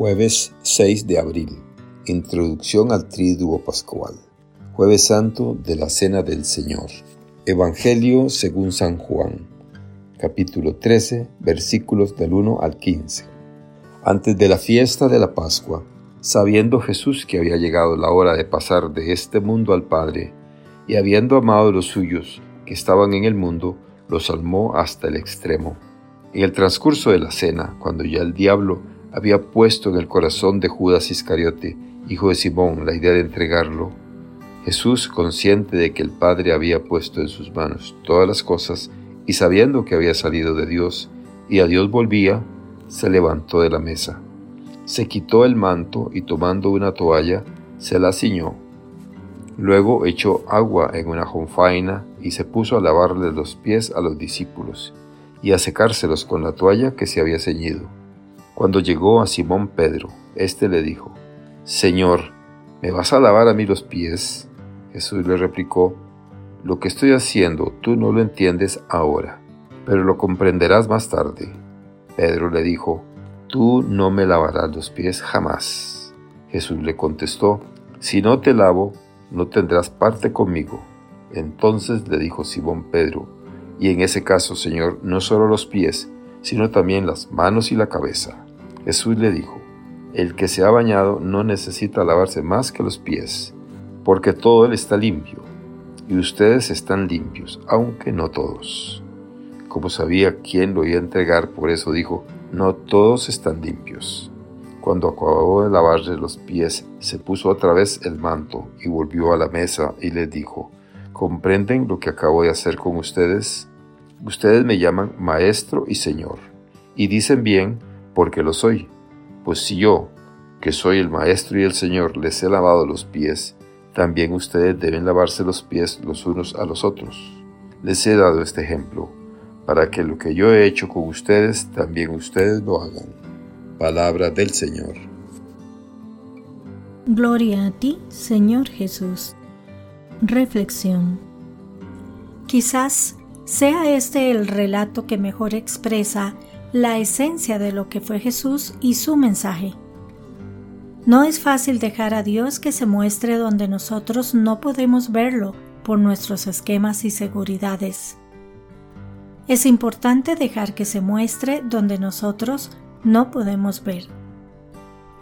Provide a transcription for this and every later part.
Jueves 6 de abril. Introducción al Triduo Pascual. Jueves Santo de la Cena del Señor. Evangelio según San Juan. Capítulo 13, versículos del 1 al 15. Antes de la fiesta de la Pascua, sabiendo Jesús que había llegado la hora de pasar de este mundo al Padre, y habiendo amado a los suyos que estaban en el mundo, los almó hasta el extremo. En el transcurso de la cena, cuando ya el diablo había puesto en el corazón de Judas Iscariote, hijo de Simón, la idea de entregarlo, Jesús, consciente de que el Padre había puesto en sus manos todas las cosas y sabiendo que había salido de Dios y a Dios volvía, se levantó de la mesa. Se quitó el manto y tomando una toalla, se la ciñó. Luego echó agua en una jonfaina y se puso a lavarle los pies a los discípulos y a secárselos con la toalla que se había ceñido. Cuando llegó a Simón Pedro, éste le dijo, Señor, ¿me vas a lavar a mí los pies? Jesús le replicó, Lo que estoy haciendo tú no lo entiendes ahora, pero lo comprenderás más tarde. Pedro le dijo, Tú no me lavarás los pies jamás. Jesús le contestó, Si no te lavo, no tendrás parte conmigo. Entonces le dijo Simón Pedro, y en ese caso, Señor, no solo los pies, sino también las manos y la cabeza. Jesús le dijo, El que se ha bañado no necesita lavarse más que los pies, porque todo él está limpio, y ustedes están limpios, aunque no todos. Como sabía quién lo iba a entregar, por eso dijo, No todos están limpios. Cuando acabó de lavarle los pies, se puso otra vez el manto y volvió a la mesa y les dijo, ¿comprenden lo que acabo de hacer con ustedes? Ustedes me llaman maestro y señor, y dicen bien, porque lo soy. Pues si yo, que soy el Maestro y el Señor, les he lavado los pies, también ustedes deben lavarse los pies los unos a los otros. Les he dado este ejemplo, para que lo que yo he hecho con ustedes, también ustedes lo hagan. Palabra del Señor. Gloria a ti, Señor Jesús. Reflexión. Quizás sea este el relato que mejor expresa la esencia de lo que fue Jesús y su mensaje. No es fácil dejar a Dios que se muestre donde nosotros no podemos verlo por nuestros esquemas y seguridades. Es importante dejar que se muestre donde nosotros no podemos ver.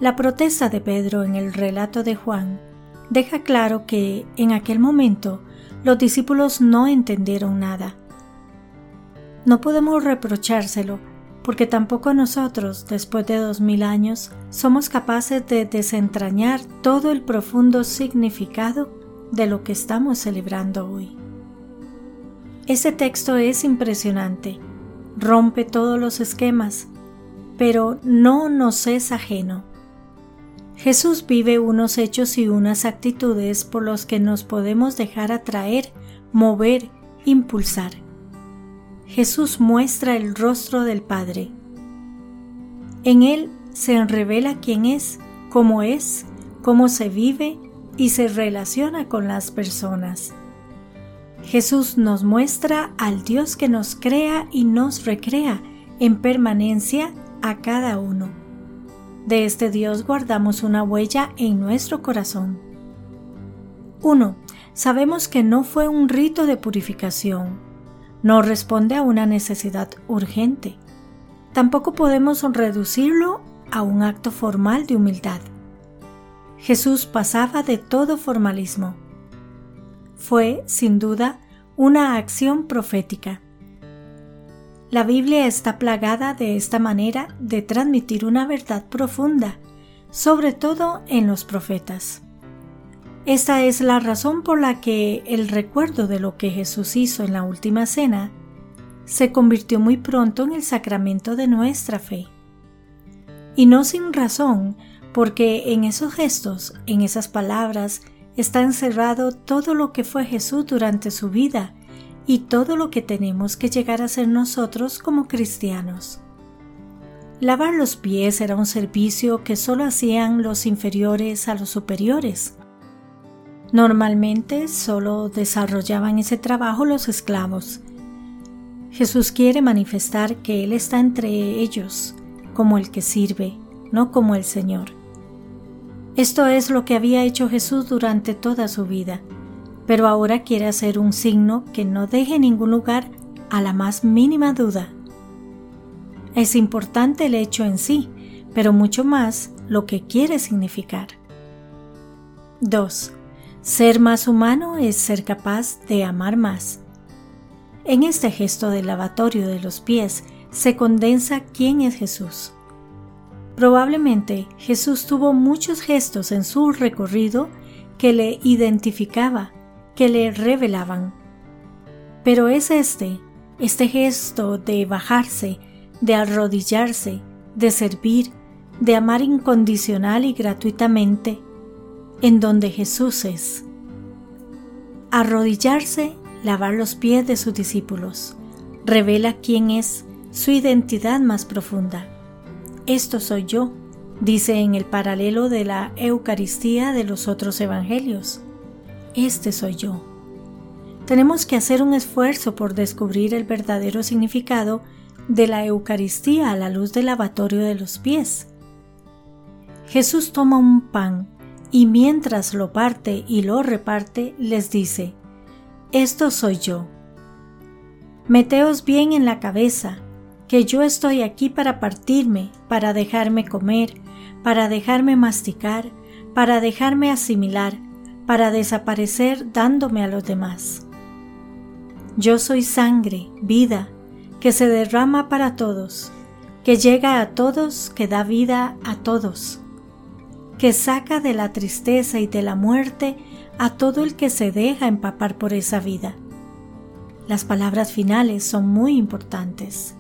La protesta de Pedro en el relato de Juan deja claro que en aquel momento los discípulos no entendieron nada. No podemos reprochárselo porque tampoco nosotros, después de dos mil años, somos capaces de desentrañar todo el profundo significado de lo que estamos celebrando hoy. Ese texto es impresionante, rompe todos los esquemas, pero no nos es ajeno. Jesús vive unos hechos y unas actitudes por los que nos podemos dejar atraer, mover, impulsar. Jesús muestra el rostro del Padre. En Él se revela quién es, cómo es, cómo se vive y se relaciona con las personas. Jesús nos muestra al Dios que nos crea y nos recrea en permanencia a cada uno. De este Dios guardamos una huella en nuestro corazón. 1. Sabemos que no fue un rito de purificación, no responde a una necesidad urgente. Tampoco podemos reducirlo a un acto formal de humildad. Jesús pasaba de todo formalismo. Fue, sin duda, una acción profética. La Biblia está plagada de esta manera de transmitir una verdad profunda, sobre todo en los profetas. Esta es la razón por la que el recuerdo de lo que Jesús hizo en la última cena se convirtió muy pronto en el sacramento de nuestra fe. Y no sin razón, porque en esos gestos, en esas palabras, está encerrado todo lo que fue Jesús durante su vida y todo lo que tenemos que llegar a ser nosotros como cristianos. Lavar los pies era un servicio que solo hacían los inferiores a los superiores. Normalmente solo desarrollaban ese trabajo los esclavos. Jesús quiere manifestar que Él está entre ellos, como el que sirve, no como el Señor. Esto es lo que había hecho Jesús durante toda su vida, pero ahora quiere hacer un signo que no deje ningún lugar a la más mínima duda. Es importante el hecho en sí, pero mucho más lo que quiere significar. 2. Ser más humano es ser capaz de amar más. En este gesto del lavatorio de los pies se condensa quién es Jesús. Probablemente Jesús tuvo muchos gestos en su recorrido que le identificaba, que le revelaban. Pero es este, este gesto de bajarse, de arrodillarse, de servir, de amar incondicional y gratuitamente, en donde Jesús es. Arrodillarse, lavar los pies de sus discípulos, revela quién es, su identidad más profunda. Esto soy yo, dice en el paralelo de la Eucaristía de los otros evangelios. Este soy yo. Tenemos que hacer un esfuerzo por descubrir el verdadero significado de la Eucaristía a la luz del lavatorio de los pies. Jesús toma un pan y mientras lo parte y lo reparte les dice, Esto soy yo. Meteos bien en la cabeza, que yo estoy aquí para partirme, para dejarme comer, para dejarme masticar, para dejarme asimilar, para desaparecer dándome a los demás. Yo soy sangre, vida, que se derrama para todos, que llega a todos, que da vida a todos, que saca de la tristeza y de la muerte a todo el que se deja empapar por esa vida. Las palabras finales son muy importantes.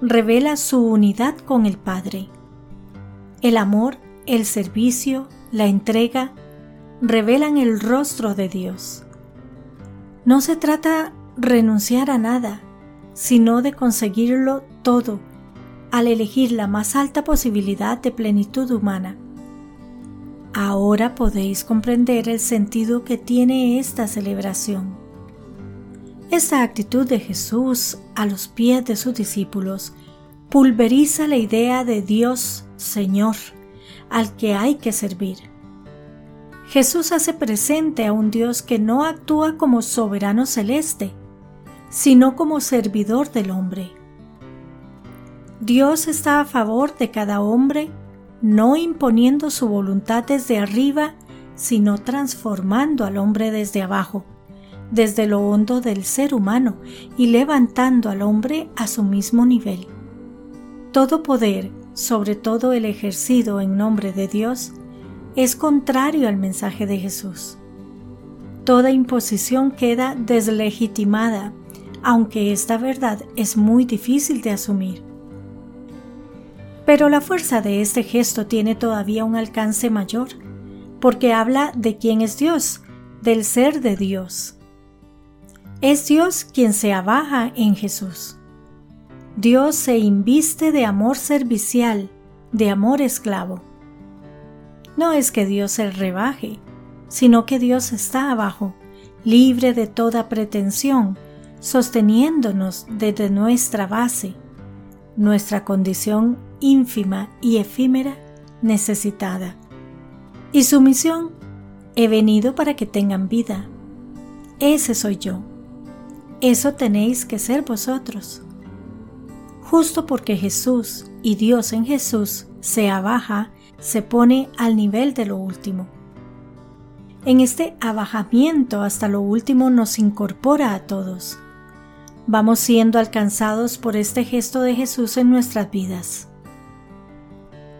Revela su unidad con el Padre. El amor, el servicio, la entrega, revelan el rostro de Dios. No se trata renunciar a nada, sino de conseguirlo todo al elegir la más alta posibilidad de plenitud humana. Ahora podéis comprender el sentido que tiene esta celebración. Esta actitud de Jesús a los pies de sus discípulos pulveriza la idea de Dios Señor al que hay que servir. Jesús hace presente a un Dios que no actúa como soberano celeste, sino como servidor del hombre. Dios está a favor de cada hombre, no imponiendo su voluntad desde arriba, sino transformando al hombre desde abajo, desde lo hondo del ser humano y levantando al hombre a su mismo nivel. Todo poder, sobre todo el ejercido en nombre de Dios, es contrario al mensaje de Jesús. Toda imposición queda deslegitimada, aunque esta verdad es muy difícil de asumir. Pero la fuerza de este gesto tiene todavía un alcance mayor, porque habla de quién es Dios, del ser de Dios. Es Dios quien se abaja en Jesús. Dios se inviste de amor servicial, de amor esclavo. No es que Dios se rebaje, sino que Dios está abajo, libre de toda pretensión, sosteniéndonos desde nuestra base, nuestra condición ínfima y efímera necesitada. Y su misión, he venido para que tengan vida. Ese soy yo. Eso tenéis que ser vosotros. Justo porque Jesús y Dios en Jesús se abaja se pone al nivel de lo último. En este abajamiento hasta lo último nos incorpora a todos. Vamos siendo alcanzados por este gesto de Jesús en nuestras vidas.